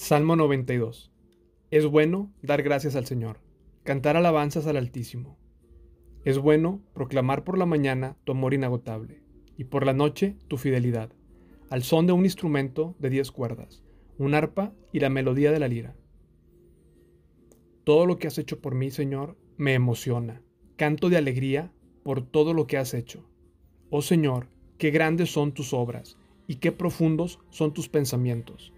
Salmo 92. Es bueno dar gracias al Señor, cantar alabanzas al Altísimo. Es bueno proclamar por la mañana tu amor inagotable y por la noche tu fidelidad, al son de un instrumento de diez cuerdas, un arpa y la melodía de la lira. Todo lo que has hecho por mí, Señor, me emociona. Canto de alegría por todo lo que has hecho. Oh Señor, qué grandes son tus obras y qué profundos son tus pensamientos.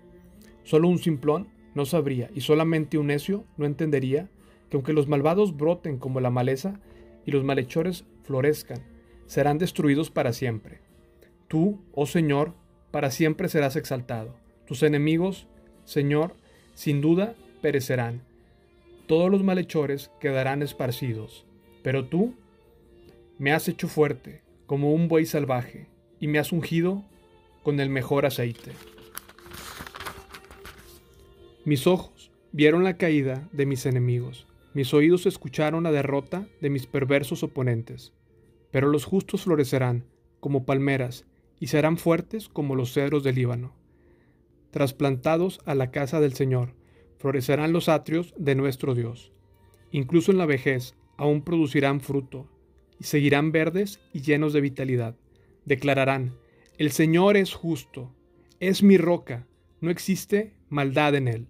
Solo un simplón no sabría y solamente un necio no entendería que aunque los malvados broten como la maleza y los malhechores florezcan, serán destruidos para siempre. Tú, oh Señor, para siempre serás exaltado. Tus enemigos, Señor, sin duda perecerán. Todos los malhechores quedarán esparcidos. Pero tú me has hecho fuerte como un buey salvaje y me has ungido con el mejor aceite. Mis ojos vieron la caída de mis enemigos, mis oídos escucharon la derrota de mis perversos oponentes. Pero los justos florecerán como palmeras y serán fuertes como los cedros del Líbano. Trasplantados a la casa del Señor, florecerán los atrios de nuestro Dios. Incluso en la vejez aún producirán fruto, y seguirán verdes y llenos de vitalidad. Declararán, el Señor es justo, es mi roca, no existe maldad en él.